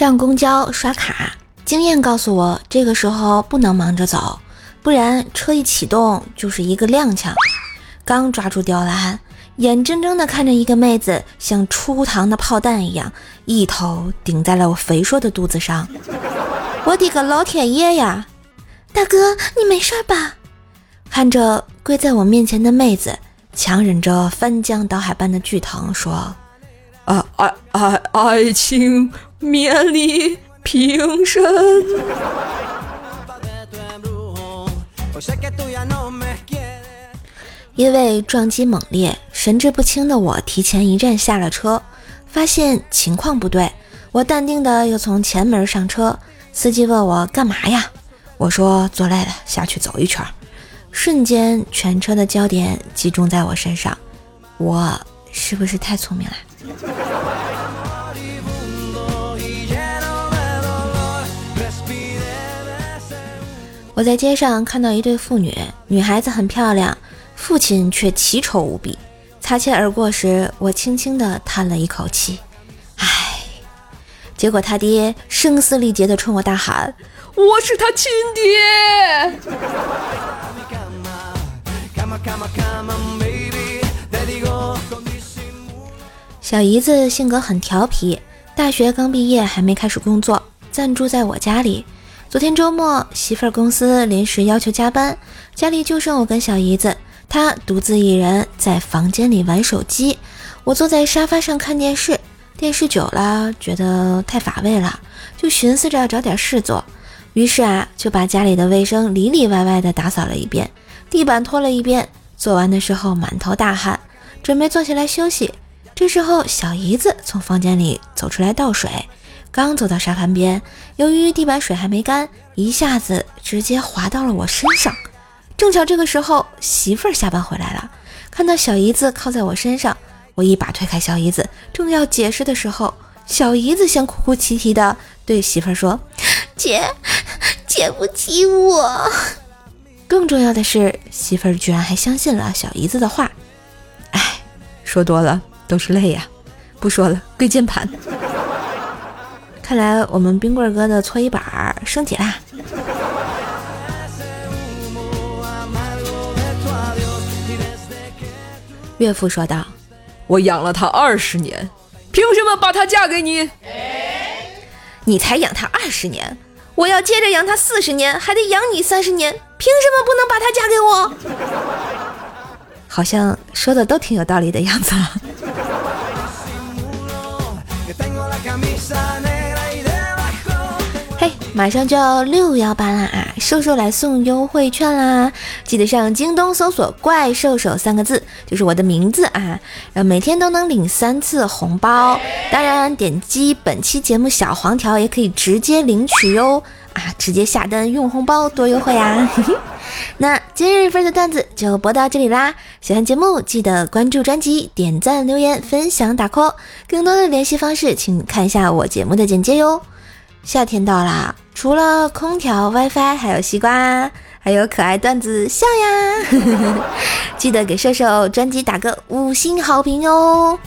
上公交刷卡，经验告诉我，这个时候不能忙着走，不然车一启动就是一个踉跄。刚抓住吊篮，眼睁睁地看着一个妹子像出膛的炮弹一样，一头顶在了我肥硕的肚子上。我的个老天爷呀！大哥，你没事吧？看着跪在我面前的妹子，强忍着翻江倒海般的剧疼说：“啊爱爱爱情绵里平生。”因为撞击猛烈，神志不清的我提前一站下了车，发现情况不对，我淡定的又从前门上车。司机问我干嘛呀？我说坐累了，下去走一圈。瞬间，全车的焦点集中在我身上，我是不是太聪明了？我在街上看到一对父女，女孩子很漂亮，父亲却奇丑无比。擦肩而过时，我轻轻地叹了一口气，唉。结果他爹声嘶力竭地冲我大喊：“我是他亲爹！”小姨子性格很调皮，大学刚毕业还没开始工作，暂住在我家里。昨天周末，媳妇儿公司临时要求加班，家里就剩我跟小姨子，她独自一人在房间里玩手机，我坐在沙发上看电视。电视久了，觉得太乏味了，就寻思着找点事做，于是啊，就把家里的卫生里里外外的打扫了一遍。地板拖了一遍，做完的时候满头大汗，准备坐下来休息。这时候，小姨子从房间里走出来倒水，刚走到沙发边，由于地板水还没干，一下子直接滑到了我身上。正巧这个时候，媳妇儿下班回来了，看到小姨子靠在我身上，我一把推开小姨子，正要解释的时候，小姨子先哭哭啼啼的对媳妇儿说：“姐，姐不起我。”更重要的是，媳妇儿居然还相信了小姨子的话。哎，说多了都是泪呀！不说了，跪键盘。看来我们冰棍哥的搓衣板升级啦。岳父说道：“我养了他二十年，凭什么把他嫁给你？你才养他二十年，我要接着养他四十年，还得养你三十年。”凭什么不能把他嫁给我？好像说的都挺有道理的样子。sana 马上就要六幺八啦啊！瘦瘦来送优惠券啦！记得上京东搜索“怪兽手”三个字，就是我的名字啊！然后每天都能领三次红包，当然点击本期节目小黄条也可以直接领取哟。啊！直接下单用红包多优惠啊！那今日份的段子就播到这里啦。喜欢节目记得关注专辑、点赞、留言、分享、打 call。更多的联系方式，请看一下我节目的简介哟。夏天到啦，除了空调、WiFi，还有西瓜，还有可爱段子笑呀！记得给射手专辑打个五星好评哦。